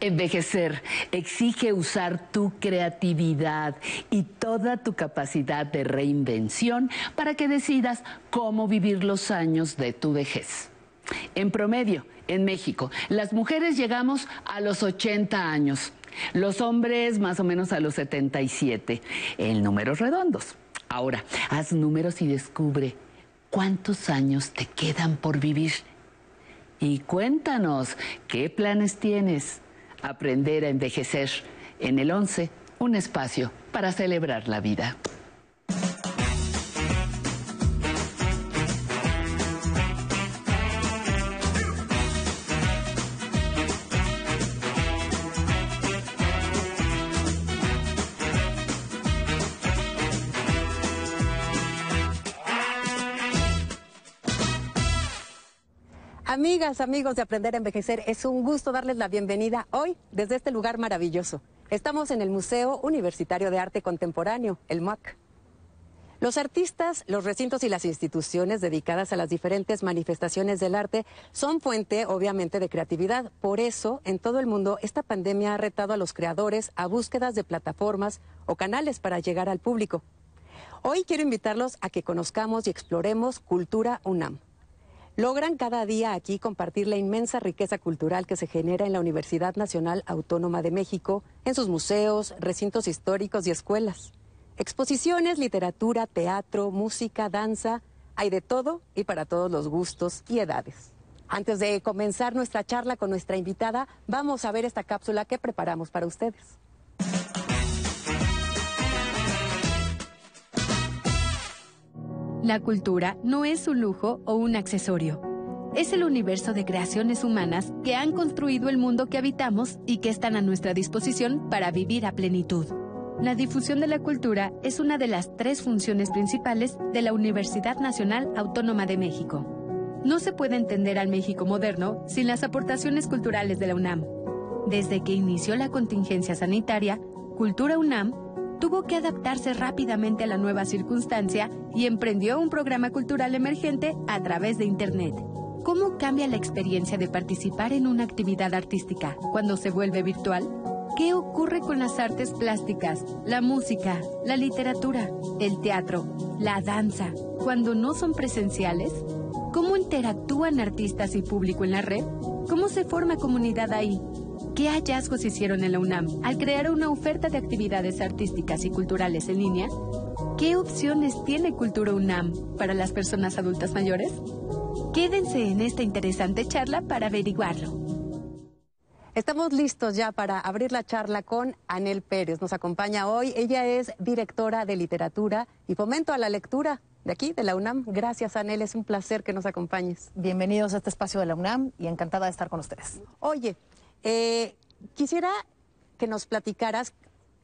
Envejecer exige usar tu creatividad y toda tu capacidad de reinvención para que decidas cómo vivir los años de tu vejez. En promedio, en México, las mujeres llegamos a los 80 años, los hombres más o menos a los 77, en números redondos. Ahora, haz números y descubre cuántos años te quedan por vivir. Y cuéntanos, ¿qué planes tienes? Aprender a envejecer en el 11, un espacio para celebrar la vida. Amigas, amigos de Aprender a Envejecer, es un gusto darles la bienvenida hoy desde este lugar maravilloso. Estamos en el Museo Universitario de Arte Contemporáneo, el MUAC. Los artistas, los recintos y las instituciones dedicadas a las diferentes manifestaciones del arte son fuente, obviamente, de creatividad. Por eso, en todo el mundo, esta pandemia ha retado a los creadores a búsquedas de plataformas o canales para llegar al público. Hoy quiero invitarlos a que conozcamos y exploremos Cultura UNAM logran cada día aquí compartir la inmensa riqueza cultural que se genera en la Universidad Nacional Autónoma de México, en sus museos, recintos históricos y escuelas. Exposiciones, literatura, teatro, música, danza, hay de todo y para todos los gustos y edades. Antes de comenzar nuestra charla con nuestra invitada, vamos a ver esta cápsula que preparamos para ustedes. La cultura no es un lujo o un accesorio. Es el universo de creaciones humanas que han construido el mundo que habitamos y que están a nuestra disposición para vivir a plenitud. La difusión de la cultura es una de las tres funciones principales de la Universidad Nacional Autónoma de México. No se puede entender al México moderno sin las aportaciones culturales de la UNAM. Desde que inició la contingencia sanitaria, Cultura UNAM tuvo que adaptarse rápidamente a la nueva circunstancia y emprendió un programa cultural emergente a través de Internet. ¿Cómo cambia la experiencia de participar en una actividad artística cuando se vuelve virtual? ¿Qué ocurre con las artes plásticas, la música, la literatura, el teatro, la danza, cuando no son presenciales? ¿Cómo interactúan artistas y público en la red? ¿Cómo se forma comunidad ahí? ¿Qué hallazgos hicieron en la UNAM al crear una oferta de actividades artísticas y culturales en línea? ¿Qué opciones tiene Cultura UNAM para las personas adultas mayores? Quédense en esta interesante charla para averiguarlo. Estamos listos ya para abrir la charla con Anel Pérez. Nos acompaña hoy. Ella es directora de literatura y fomento a la lectura de aquí, de la UNAM. Gracias, Anel. Es un placer que nos acompañes. Bienvenidos a este espacio de la UNAM y encantada de estar con ustedes. Oye, eh, quisiera que nos platicaras,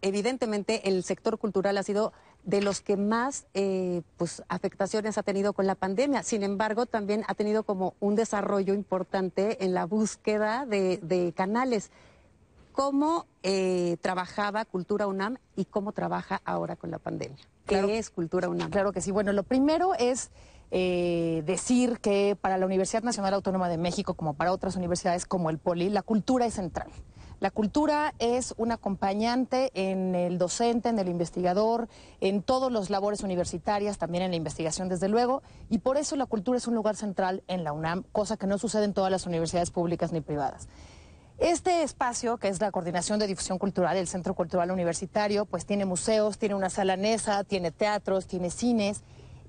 evidentemente el sector cultural ha sido de los que más eh, pues, afectaciones ha tenido con la pandemia. Sin embargo, también ha tenido como un desarrollo importante en la búsqueda de, canales. ¿Cómo eh, trabajaba Cultura UNAM y cómo trabaja ahora con la pandemia? ¿Qué es Cultura UNAM? Claro que sí. Bueno, lo primero es eh, decir que para la Universidad Nacional Autónoma de México, como para otras universidades como el Poli, la cultura es central. La cultura es un acompañante en el docente, en el investigador, en todas las labores universitarias, también en la investigación, desde luego, y por eso la cultura es un lugar central en la UNAM, cosa que no sucede en todas las universidades públicas ni privadas. Este espacio, que es la Coordinación de Difusión Cultural, el Centro Cultural Universitario, pues tiene museos, tiene una sala NESA, tiene teatros, tiene cines,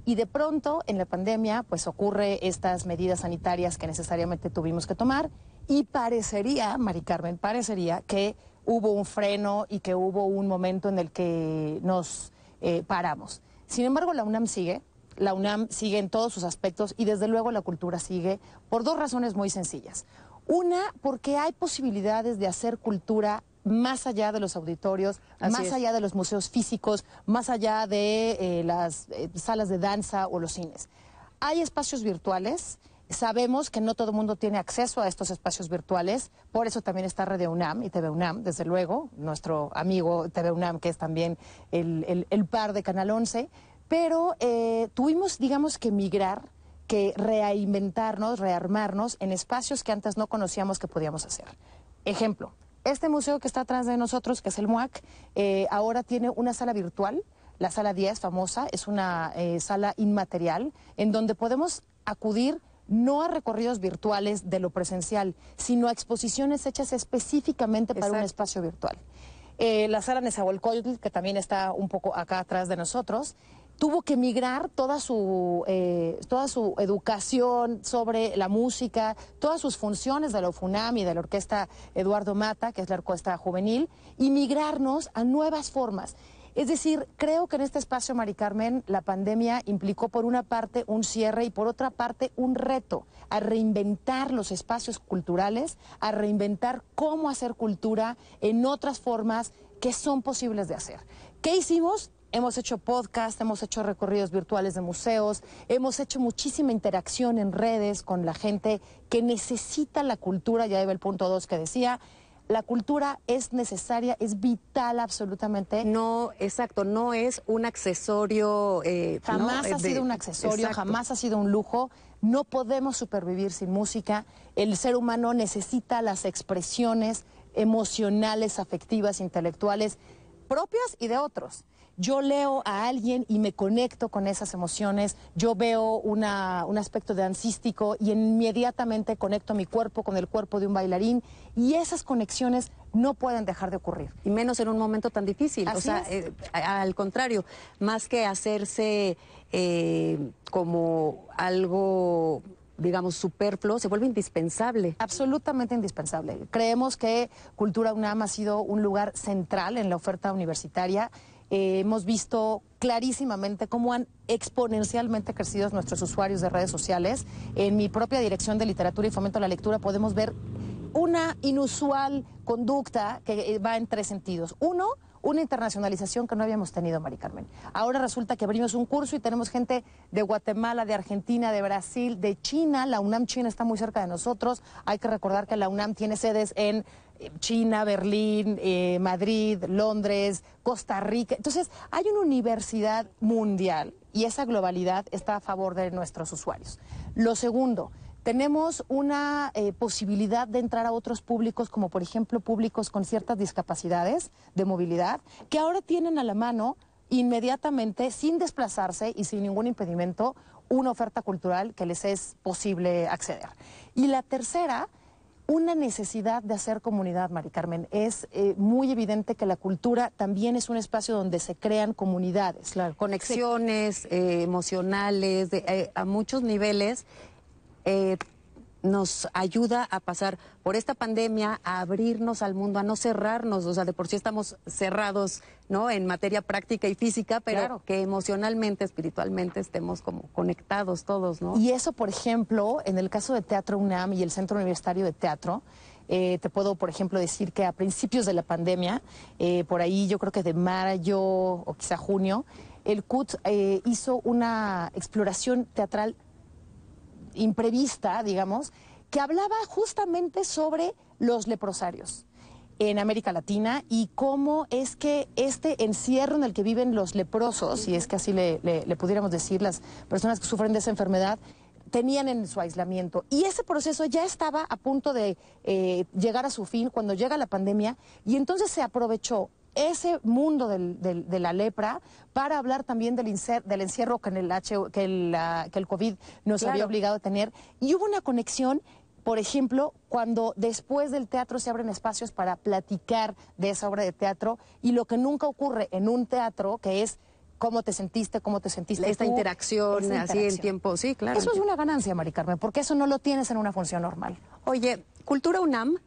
y de pronto, en la pandemia, pues ocurre estas medidas sanitarias que necesariamente tuvimos que tomar y parecería, Mari Carmen, parecería que hubo un freno y que hubo un momento en el que nos eh, paramos. Sin embargo, la UNAM sigue, la UNAM sigue en todos sus aspectos y desde luego la cultura sigue por dos razones muy sencillas. Una, porque hay posibilidades de hacer cultura más allá de los auditorios, más allá de los museos físicos, más allá de eh, las eh, salas de danza o los cines. Hay espacios virtuales. Sabemos que no todo el mundo tiene acceso a estos espacios virtuales, por eso también está Red UNAM y TV UNAM, desde luego, nuestro amigo TV UNAM, que es también el, par de Canal 11, pero eh, tuvimos, digamos, que migrar, que reinventarnos, rearmarnos en espacios que antes no conocíamos que podíamos hacer. Ejemplo, Este museo que está atrás de nosotros, que es el MUAC, eh, ahora tiene una sala virtual. La sala 10, famosa, es una eh, sala inmaterial en donde podemos acudir no a recorridos virtuales de lo presencial, sino a exposiciones hechas específicamente para un espacio virtual. Eh, la sala Nezahualcóyotl, que también está un poco acá atrás de nosotros, tuvo que migrar toda su, eh, toda su educación sobre la música, todas sus funciones de la UFUNAM y de la Orquesta Eduardo Mata, que es la orquesta juvenil, y migrarnos a nuevas formas. Es decir, creo que en este espacio, Mari Carmen, la pandemia implicó por una parte un cierre y por otra parte un reto a reinventar los espacios culturales, a reinventar cómo hacer cultura en otras formas que son posibles de hacer. ¿Qué hicimos? Hemos hecho podcast, hemos hecho recorridos virtuales de museos, hemos hecho muchísima interacción en redes con la gente que necesita la cultura, ya iba el punto dos que decía, la cultura es necesaria, es vital absolutamente. No, exacto, no es un accesorio. Eh, jamás ha sido un accesorio, jamás ha sido un lujo. No podemos supervivir sin música. El ser humano necesita las expresiones emocionales, afectivas, intelectuales propias y de otros yo leo a alguien y me conecto con esas emociones, yo veo una, un aspecto dancístico y inmediatamente conecto mi cuerpo con el cuerpo de un bailarín y esas conexiones no pueden dejar de ocurrir. Y menos en un momento tan difícil. o sea, eh, al contrario, más que hacerse eh, como algo digamos, superfluo, se vuelve indispensable. Absolutamente indispensable. Creemos que Cultura UNAM ha sido un lugar central en la oferta universitaria eh, hemos visto clarísimamente cómo han exponencialmente crecido nuestros usuarios de redes sociales. En mi propia dirección de literatura y fomento a la lectura podemos ver una inusual conducta que eh, va en tres sentidos. Uno, una internacionalización que no habíamos tenido, Mari Carmen. Ahora resulta que abrimos un curso y tenemos gente de Guatemala, de Argentina, de Brasil, de China. La UNAM China está muy cerca de nosotros. Hay que recordar que la UNAM tiene sedes en eh, China, Berlín, eh, Madrid, Londres, Costa Rica. Entonces, hay una universidad mundial y esa globalidad está a favor de nuestros usuarios. Lo segundo, tenemos una eh, posibilidad de entrar a otros públicos, como por ejemplo públicos con ciertas discapacidades de movilidad, que ahora tienen a la mano inmediatamente, sin desplazarse y sin ningún impedimento, una oferta cultural que les es posible acceder. Y la tercera, una necesidad de hacer comunidad, Mari Carmen. Es eh, muy evidente que la cultura también es un espacio donde se crean comunidades. Conexiones eh, emocionales a muchos niveles eh, nos ayuda a pasar por esta pandemia, a abrirnos al mundo, a no cerrarnos, o sea, de por sí estamos cerrados, ¿no? En materia práctica y física, pero que emocionalmente, espiritualmente estemos como conectados todos, ¿no? Y eso, por ejemplo, en el caso de Teatro UNAM y el Centro Universitario de Teatro, eh, te puedo, por ejemplo, decir que a principios de la pandemia, eh, por ahí yo creo que de mayo o quizá junio, el CUT hizo una exploración teatral imprevista, digamos, que hablaba justamente sobre los leprosarios en América Latina y cómo es que este encierro en el que viven los leprosos, si es que así le, pudiéramos decir, las personas que sufren de esa enfermedad, tenían en su aislamiento. Y ese proceso ya estaba a punto de eh, llegar a su fin cuando llega la pandemia y entonces se aprovechó ese mundo de la lepra para hablar también del, del encierro que, el, H, que, el, que el COVID nos había obligado a tener. Y hubo una conexión por ejemplo, cuando después del teatro se abren espacios para platicar de esa obra de teatro y lo que nunca ocurre en un teatro, que es cómo te sentiste, cómo te sentiste. Esta interacción, así en tiempo, sí, claro. Eso es una ganancia, Mari Carmen, porque eso no lo tienes en una función normal. Oye, Cultura UNAM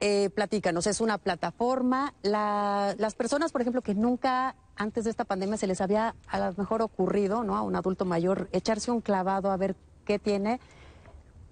eh, platícanos, es una plataforma. las personas, por ejemplo, que nunca antes de esta pandemia se les había a lo mejor ocurrido, ¿no? A un adulto mayor, echarse un clavado a ver qué tiene.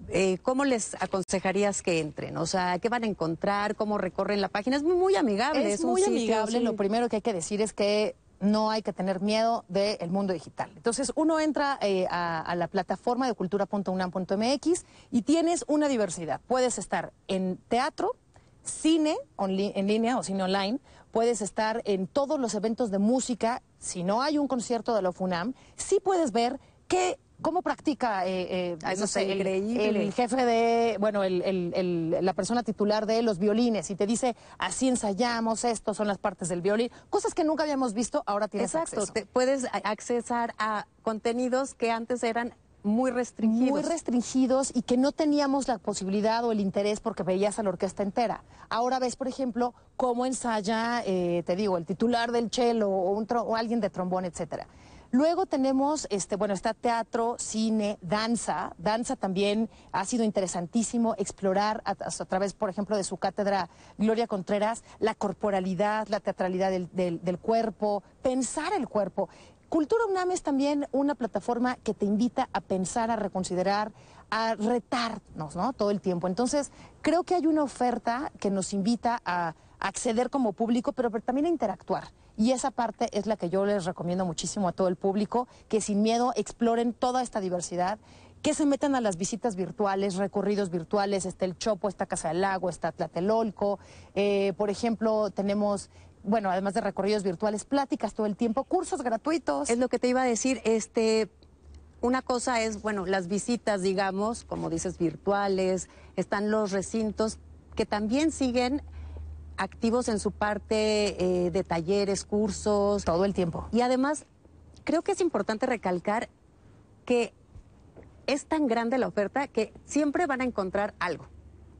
Eh, ¿Cómo les aconsejarías que entren? O sea, ¿qué van a encontrar? ¿Cómo recorren la página? Es muy amigable. Es, muy amigable. Lo primero que hay que decir es que no hay que tener miedo del mundo digital. Entonces, uno entra eh, a, a, la plataforma de cultura.unam.mx y tienes una diversidad. Puedes estar en teatro, cine en línea o cine online, puedes estar en todos los eventos de música. Si no hay un concierto de la FUNAM, sí puedes ver qué ¿Cómo practica eh, eh, no sé, el- jefe de, bueno, el- la persona titular de los violines y te dice, así ensayamos, esto son las partes del violín, cosas que nunca habíamos visto, ahora tienes Exacto, acceso. te- puedes accesar a contenidos que antes eran muy restringidos. muy restringidos y que no teníamos la posibilidad o el interés porque veías a la orquesta entera. Ahora ves, por ejemplo, cómo ensaya, eh, te digo, el titular del cello o, un tro- o alguien de trombón, etcétera. Luego tenemos, este, bueno, está teatro, cine, danza. Danza también ha sido interesantísimo explorar a, a través, por ejemplo, de su cátedra Gloria Contreras, la corporalidad, la teatralidad del, del- del cuerpo, pensar el cuerpo. Cultura UNAM es también una plataforma que te invita a pensar, a reconsiderar, a retarnos, ¿no? Todo el tiempo. Entonces, creo que hay una oferta que nos invita a acceder como público, pero, también a interactuar. Y esa parte es la que yo les recomiendo muchísimo a todo el público, que sin miedo exploren toda esta diversidad, que se metan a las visitas virtuales, recorridos virtuales, está el Chopo, está Casa del Lago, está Tlatelolco, eh, por ejemplo, tenemos, bueno, además de recorridos virtuales, pláticas todo el tiempo, cursos gratuitos. Es lo que te iba a decir, este, una cosa es, bueno, las visitas, digamos, como dices, virtuales, están los recintos que también siguen activos en su parte eh, de talleres, cursos. todo el tiempo. Y además, creo que es importante recalcar que es tan grande la oferta que siempre van a encontrar algo.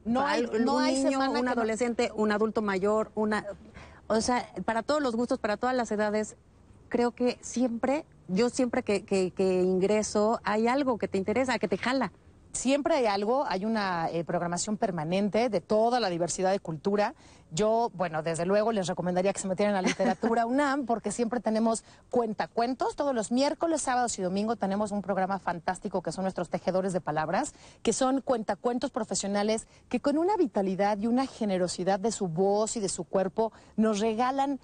No hay- no un hay niño, un no- adolescente, un adulto mayor, una... O sea, para todos los gustos, para todas las edades, creo que siempre, yo siempre que, que- que ingreso, hay algo que te interesa, que te jala. Siempre hay algo, hay una eh, programación permanente de toda la diversidad de cultura. Yo, bueno, desde luego les recomendaría que se metieran a la literatura UNAM porque siempre tenemos cuentacuentos. Todos los miércoles, sábados y domingo tenemos un programa fantástico que son nuestros tejedores de palabras, que son cuentacuentos profesionales que con una vitalidad y una generosidad de su voz y de su cuerpo nos regalan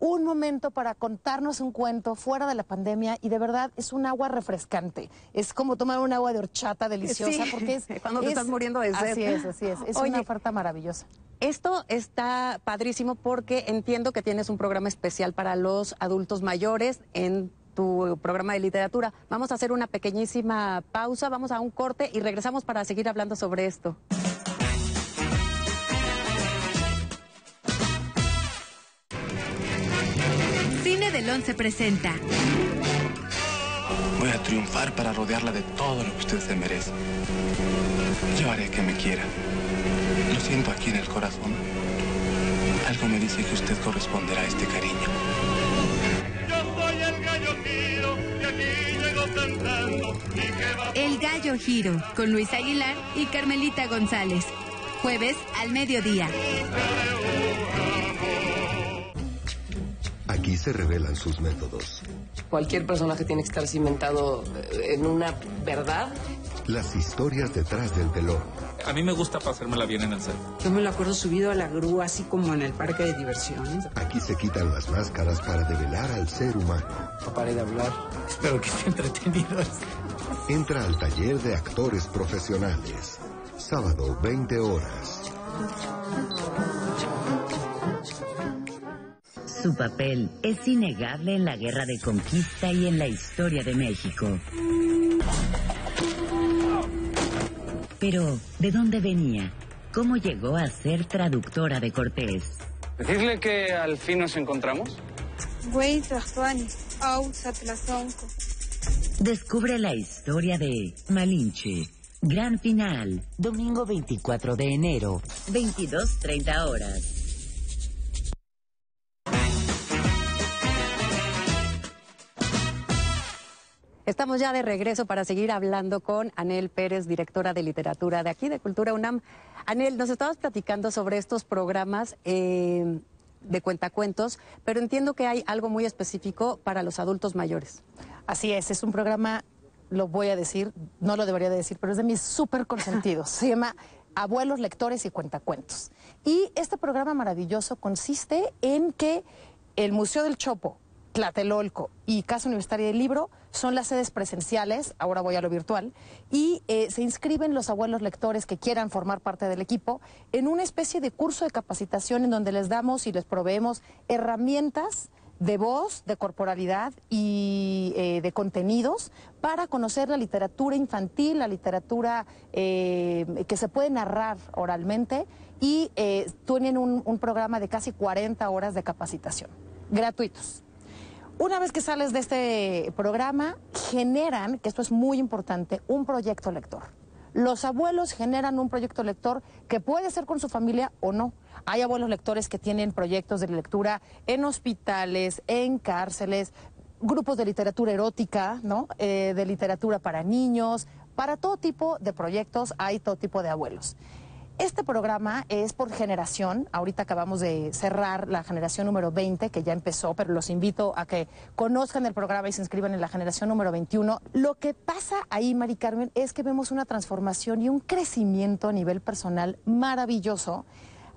un momento para contarnos un cuento fuera de la pandemia y de verdad es un agua refrescante. Es como tomar un agua de horchata deliciosa Sí, porque es cuando te es- estás muriendo de sed. Así es, así es. Es Oye, una oferta maravillosa. Esto está padrísimo porque entiendo que tienes un programa especial para los adultos mayores en tu programa de literatura. Vamos a hacer una pequeñísima pausa, vamos a un corte y regresamos para seguir hablando sobre esto. 11 presenta Voy a triunfar para rodearla de todo lo que usted se merece. Yo haré que me quiera. Lo siento aquí en el corazón. Algo me dice que usted corresponderá a este cariño. Yo soy el gallo giro que aquí llego cantando y que va El Gallo Giro con Luis Aguilar y Carmelita González. Jueves al mediodía. Aquí se revelan sus métodos, Cualquier personaje tiene que estar cimentado eh, en una verdad. las historias detrás del telón, A mí me gusta pasármela bien en el set. Yo me lo acuerdo subido a la grúa, así como en el parque de diversiones. aquí se quitan las máscaras para develar al ser humano. No pare de hablar. Espero que esté entretenido. Entra al taller de actores profesionales, sábado 20 horas. Su papel es innegable en la guerra de conquista y en la historia de México. Pero, ¿de dónde venía? ¿Cómo llegó a ser traductora de Cortés? Decirle que al fin nos encontramos. Descubre la historia de Malinche. Gran final, domingo 24 de enero, 22.30 horas. Estamos ya de regreso para seguir hablando con Anel Pérez, directora de literatura de aquí, de Cultura UNAM. Anel, nos estabas platicando sobre estos programas eh, de cuentacuentos, pero entiendo que hay algo muy específico para los adultos mayores. Así es, es un programa, lo voy a decir, no lo debería de decir, pero es de mis súper consentidos. Se llama Abuelos, Lectores y Cuentacuentos. Y este programa maravilloso consiste en que el Museo del Chopo, Tlatelolco y Casa Universitaria del Libro son las sedes presenciales, ahora voy a lo virtual, y eh, se inscriben los abuelos lectores que quieran formar parte del equipo en una especie de curso de capacitación en donde les damos y les proveemos herramientas de voz, de corporalidad y eh, de contenidos para conocer la literatura infantil, la literatura eh, que se puede narrar oralmente y tienen un programa de casi 40 horas de capacitación, gratuitos. Una vez que sales de este programa, generan, que esto es muy importante, un proyecto lector. Los abuelos generan un proyecto lector que puede ser con su familia o no. Hay abuelos lectores que tienen proyectos de lectura en hospitales, en cárceles, grupos de literatura erótica, ¿no? Eh, de literatura para niños. Para todo tipo de proyectos hay todo tipo de abuelos. Este programa es por generación. Ahorita acabamos de cerrar la generación número 20, que ya empezó, pero los invito a que conozcan el programa y se inscriban en la generación número 21. Lo que pasa ahí, Mari Carmen, es que vemos una transformación y un crecimiento a nivel personal maravilloso.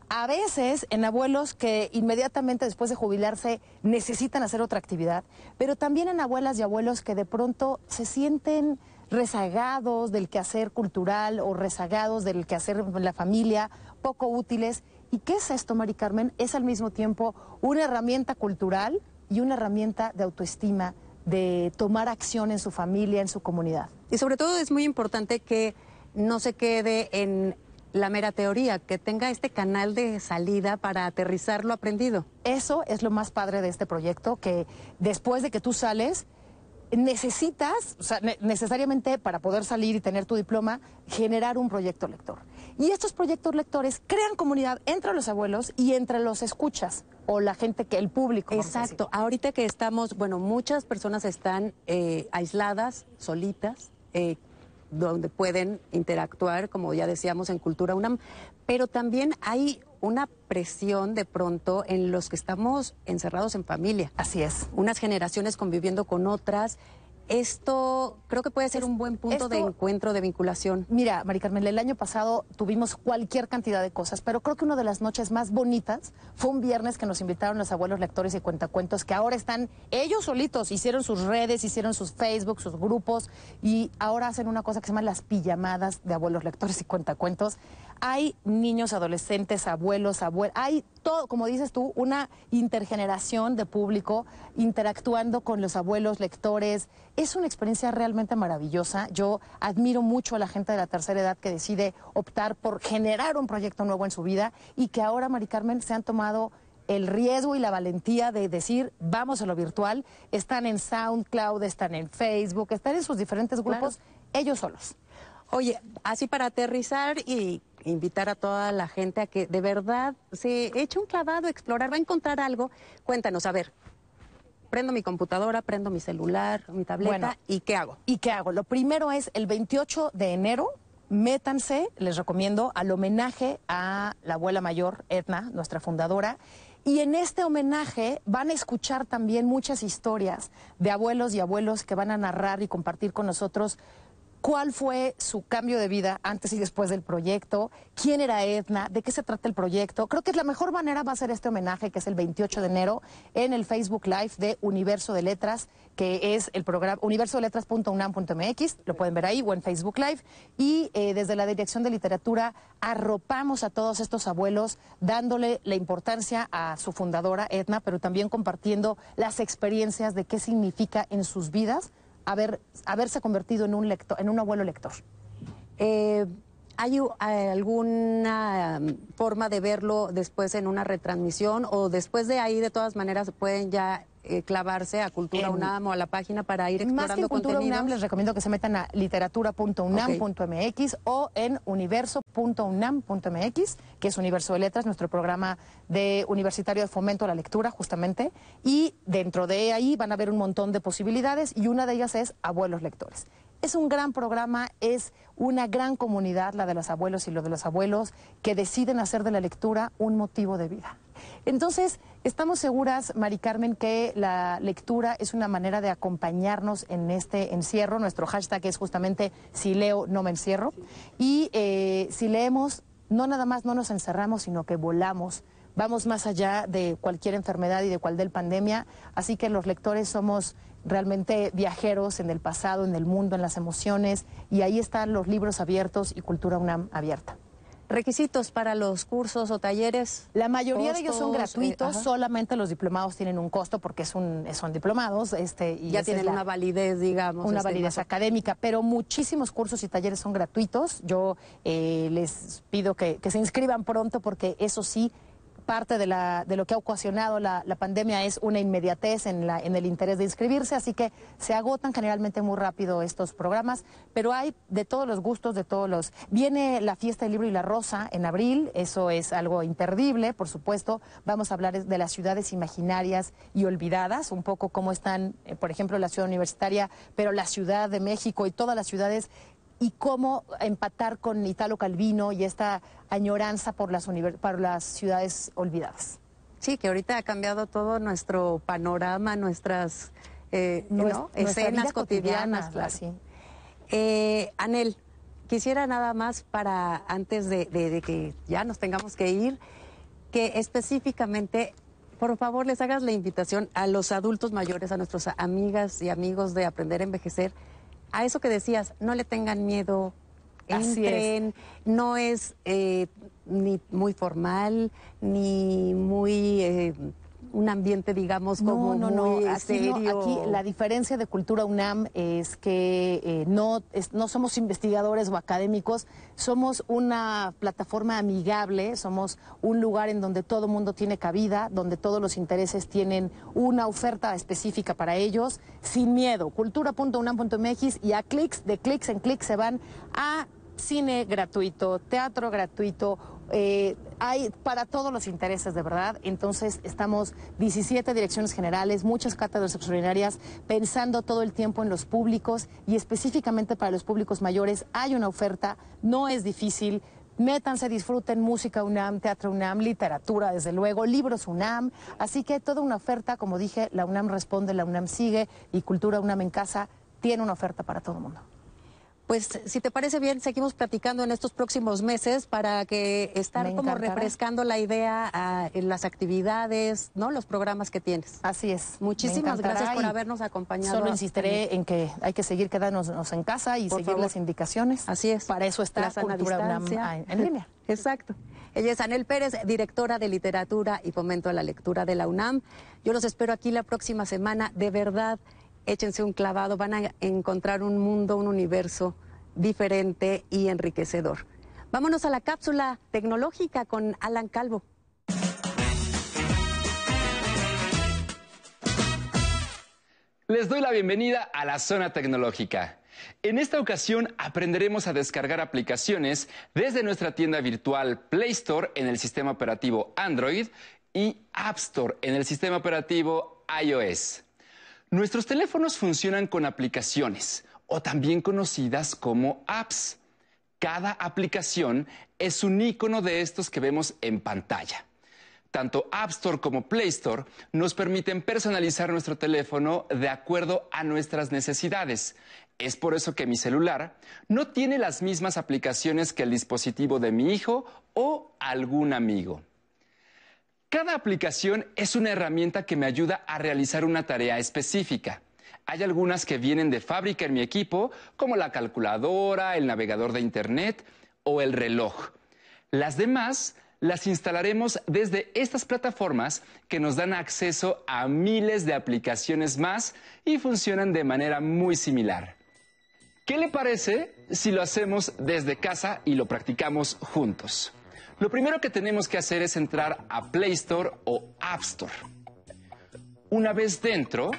A veces en abuelos que inmediatamente después de jubilarse necesitan hacer otra actividad, pero también en abuelas y abuelos que de pronto se sienten rezagados del quehacer cultural o rezagados del quehacer en la familia, poco útiles. ¿Y qué es esto, Mari Carmen? Es al mismo tiempo una herramienta cultural y una herramienta de autoestima, de tomar acción en su familia, en su comunidad. Y sobre todo es muy importante que no se quede en la mera teoría, que tenga este canal de salida para aterrizar lo aprendido. Eso es lo más padre de este proyecto, que después de que tú sales, necesitas, o sea, ne- necesariamente para poder salir y tener tu diploma, generar un proyecto lector. Y estos proyectos lectores crean comunidad entre los abuelos y entre los escuchas o la gente que, el público. Exacto. Ahorita que estamos, bueno, muchas personas están eh, aisladas, solitas, eh, donde pueden interactuar, como ya decíamos, en Cultura UNAM, pero también hay una presión de pronto en los que estamos encerrados en familia. Así es. Unas generaciones conviviendo con otras. Esto creo que puede ser un buen punto de encuentro, de vinculación. Mira, Mari Carmen, el año pasado tuvimos cualquier cantidad de cosas, pero creo que una de las noches más bonitas fue un viernes que nos invitaron los abuelos lectores y cuentacuentos, que ahora están ellos solitos, hicieron sus redes, hicieron sus Facebook, sus grupos, y ahora hacen una cosa que se llama las pijamadas de abuelos lectores y cuentacuentos. Hay niños, adolescentes, abuelos, abuelos, hay todo, como dices tú, una intergeneración de público interactuando con los abuelos lectores. Es una experiencia realmente maravillosa. Yo admiro mucho a la gente de la tercera edad que decide optar por generar un proyecto nuevo en su vida y que ahora, Mari Carmen, se han tomado el riesgo y la valentía de decir, vamos a lo virtual. Están en SoundCloud, están en Facebook, están en sus diferentes grupos, ellos solos. Oye, así para aterrizar y invitar a toda la gente a que de verdad se eche un clavado, explorar, va a encontrar algo. Cuéntanos, a ver, prendo mi computadora, prendo mi celular, mi tableta, Bueno. ¿y qué hago? ¿Y qué hago? Lo primero es el 28 de enero, métanse, les recomiendo, al homenaje a la abuela mayor, Edna, nuestra fundadora. Y en este homenaje van a escuchar también muchas historias de abuelos y abuelos que van a narrar y compartir con nosotros cuál fue su cambio de vida antes y después del proyecto, quién era Edna, de qué se trata el proyecto. Creo que la mejor manera va a ser este homenaje, que es el 28 de enero, en el Facebook Live de Universo de Letras, que es el programa universodeletras.unam.mx, lo pueden ver ahí, o en Facebook Live. Y eh, desde la Dirección de Literatura arropamos a todos estos abuelos, dándole la importancia a su fundadora, Edna, pero también compartiendo las experiencias de qué significa en sus vidas haber, haberse convertido en un, lector, en un abuelo lector. Eh, ¿Hay u- alguna um, forma de verlo después en una retransmisión o después de ahí de todas maneras pueden ya eh, clavarse a Cultura En- UNAM o a la página para ir Más que en explorando Cultura contenidos? UNAM, les recomiendo que se metan a literatura.unam.mx o en universo.unam.mx, que es Universo de Letras, nuestro programa de universitario de fomento a la lectura, justamente. Y dentro de ahí van a ver un montón de posibilidades y una de ellas es Abuelos Lectores. Es un gran programa, es una gran comunidad, la de los abuelos y lo de los abuelos, que deciden hacer de la lectura un motivo de vida. Entonces, estamos seguras, Mari Carmen, que la lectura es una manera de acompañarnos en este encierro. Nuestro hashtag es justamente si leo, no me encierro. Y eh, si leemos, no nada más no nos encerramos, sino que volamos. Vamos más allá de cualquier enfermedad y de cualquier pandemia. Así que los lectores somos realmente viajeros en el pasado, en el mundo, en las emociones. Y ahí están los libros abiertos y Cultura UNAM abierta. requisitos para los cursos o talleres? La mayoría de ellos son eh, gratuitos, solamente los diplomados tienen un costo porque es un, son diplomados. Este, y Ya tienen la- una validez, digamos. una este, validez académica, pero muchísimos cursos y talleres son gratuitos. Yo eh, les pido que, que se inscriban pronto porque eso sí, parte de, la, de lo que ha ocasionado la, pandemia es una inmediatez en, la, en el interés de inscribirse, así que se agotan generalmente muy rápido estos programas, pero hay de todos los gustos, de todos los... Viene la fiesta del libro y la rosa en abril, eso es algo imperdible, por supuesto. Vamos a hablar de las ciudades imaginarias y olvidadas, un poco cómo están, eh, por ejemplo, la ciudad universitaria, pero la Ciudad de México y todas las ciudades y cómo empatar con Italo Calvino y esta añoranza por las, por las ciudades olvidadas. Sí, que ahorita ha cambiado todo nuestro panorama, nuestras eh, Nues- ¿no? escenas cotidianas. cotidiana, claro. así. Eh, Anel, quisiera nada más para, antes de, de- de que ya nos tengamos que ir, que específicamente, por favor, les hagas la invitación a los adultos mayores, a nuestras amigas y amigos de Aprender a Envejecer, a eso que decías, no le tengan miedo, entren, no es eh, ni muy formal, ni muy... eh, un ambiente, digamos, como no, no, muy no. Aquí, no, serio. aquí la diferencia de Cultura UNAM es que eh, no, es- no somos investigadores o académicos, somos una plataforma amigable, somos un lugar en donde todo mundo tiene cabida, donde todos los intereses tienen una oferta específica para ellos, sin miedo. Cultura.unam.mx y a clics, de clics en clics se van a cine gratuito, teatro gratuito, eh, hay para todos los intereses de verdad. Entonces estamos 17 direcciones generales, muchas cátedras extraordinarias, pensando todo el tiempo en los públicos y específicamente para los públicos mayores hay una oferta, no es difícil. Métanse, disfruten música UNAM, teatro UNAM, literatura, desde luego, libros UNAM. Así que toda una oferta, como dije, la UNAM responde, la UNAM sigue y Cultura UNAM en casa tiene una oferta para todo el mundo. Pues si te parece bien, seguimos platicando en estos próximos meses para que estar como refrescando la idea ah, en las actividades, ¿no? Los programas que tienes. Así es. Muchísimas gracias por habernos acompañado. Solo insistiré en que hay que seguir quedándonos en casa y Por seguir favor. las indicaciones. Así es. Para eso está La Cultura UNAM distancia. en línea. Exacto. Ella es Anel Pérez, directora de literatura y fomento a la lectura de la UNAM. Yo los espero aquí la próxima semana. De verdad, échense un clavado. Van a encontrar un mundo, un universo diferente y enriquecedor. Vámonos a la cápsula tecnológica con Alan Calvo. Les doy la bienvenida a la zona tecnológica. En esta ocasión aprenderemos a descargar aplicaciones desde nuestra tienda virtual Play Store en el sistema operativo Android y App Store en el sistema operativo iOS. Nuestros teléfonos funcionan con aplicaciones o también conocidas como apps. Cada aplicación es un icono de estos que vemos en pantalla. Tanto App Store como Play Store nos permiten personalizar nuestro teléfono de acuerdo a nuestras necesidades. Es por eso que mi celular no tiene las mismas aplicaciones que el dispositivo de mi hijo o algún amigo. Cada aplicación es una herramienta que me ayuda a realizar una tarea específica. Hay algunas que vienen de fábrica en mi equipo, como la calculadora, el navegador de Internet o el reloj. Las demás las instalaremos desde estas plataformas que nos dan acceso a miles de aplicaciones más y funcionan de manera muy similar. ¿Qué le parece si lo hacemos desde casa y lo practicamos juntos? Lo primero que tenemos que hacer es entrar a Play Store o App Store. Una vez dentro,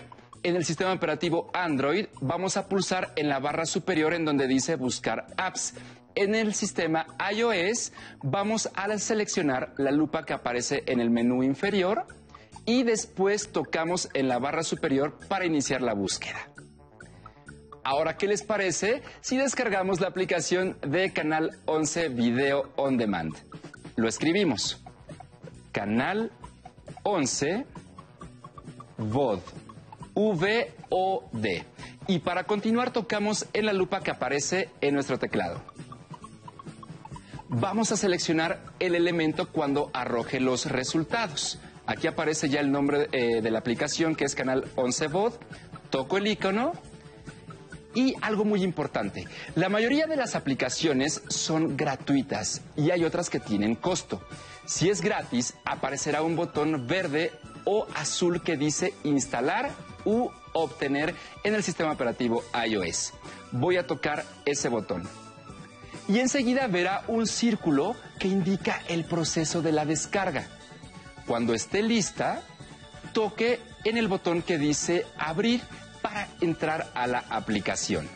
en el sistema operativo Android, vamos a pulsar en la barra superior en donde dice buscar apps. En el sistema iOS vamos a seleccionar la lupa que aparece en el menú inferior y después tocamos en la barra superior para iniciar la búsqueda. Ahora, ¿qué les parece si descargamos la aplicación de Canal 11 Video On Demand? Lo escribimos. Canal 11 VOD. V-O-D. Y para continuar tocamos en la lupa que aparece en nuestro teclado. Vamos a seleccionar el elemento cuando arroje los resultados. Aquí aparece ya el nombre eh, de la aplicación que es Canal 11 VOD. Toco el icono Y algo muy importante, la mayoría de las aplicaciones son gratuitas y hay otras que tienen costo. Si es gratis, aparecerá un botón verde o azul que dice instalar u obtener en el sistema operativo iOS. Voy a tocar ese botón. Y enseguida verá un círculo que indica el proceso de la descarga. Cuando esté lista, toque en el botón que dice abrir entrar a la aplicación.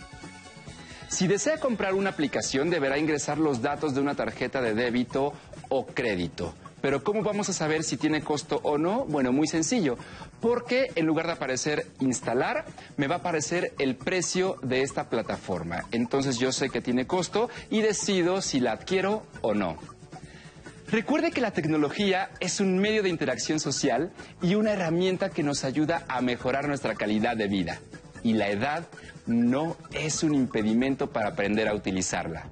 Si desea comprar una aplicación, deberá ingresar los datos de una tarjeta de débito o crédito. Pero ¿cómo vamos a saber si tiene costo o no? Bueno, muy sencillo, porque en lugar de aparecer instalar, me va a aparecer el precio de esta plataforma. Entonces yo sé que tiene costo y decido si la adquiero o no. Recuerde que la tecnología es un medio de interacción social y una herramienta que nos ayuda a mejorar nuestra calidad de vida. Y la edad no es un impedimento para aprender a utilizarla.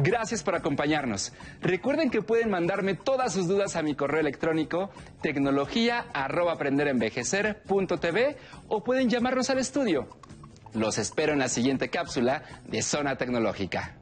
Gracias por acompañarnos. Recuerden que pueden mandarme todas sus dudas a mi correo electrónico tecnología@aprenderenvejecer.tv o pueden llamarnos al estudio. Los espero en la siguiente cápsula de Zona Tecnológica.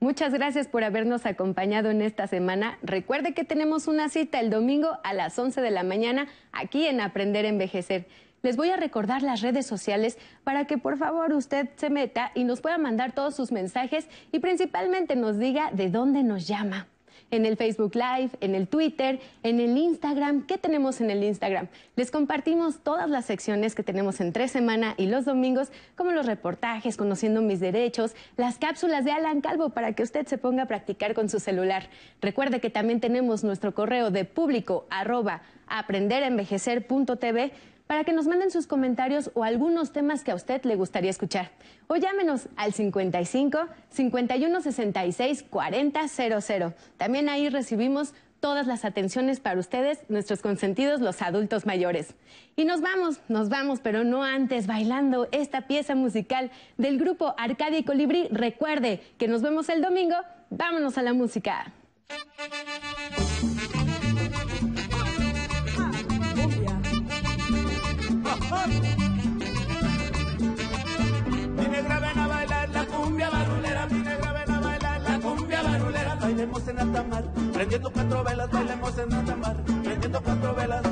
Muchas gracias por habernos acompañado en esta semana. Recuerde que tenemos una cita el domingo a las 11 de la mañana aquí en Aprender a Envejecer. Les voy a recordar las redes sociales para que por favor usted se meta y nos pueda mandar todos sus mensajes y principalmente nos diga de dónde nos llama. En el Facebook Live, en el Twitter, en el Instagram. ¿Qué tenemos en el Instagram? Les compartimos todas las secciones que tenemos en tres semanas y los domingos, como los reportajes, conociendo mis derechos, las cápsulas de Alan Calvo para que usted se ponga a practicar con su celular. Recuerde que también tenemos nuestro correo de público arroba aprenderenvejecer.tv para que nos manden sus comentarios o algunos temas que a usted le gustaría escuchar. O llámenos al 55 51 66 40 00. También ahí recibimos todas las atenciones para ustedes, nuestros consentidos, los adultos mayores. Y nos vamos, nos vamos, pero no antes bailando esta pieza musical del grupo Arcadia y Colibrí. Recuerde que nos vemos el domingo. Vámonos a la música. Mi negra ven a bailar la cumbia barulera, mi negra ven a bailar la cumbia barulera, bailemos en alta mar, prendiendo cuatro velas, bailemos en alta mar, prendiendo cuatro velas,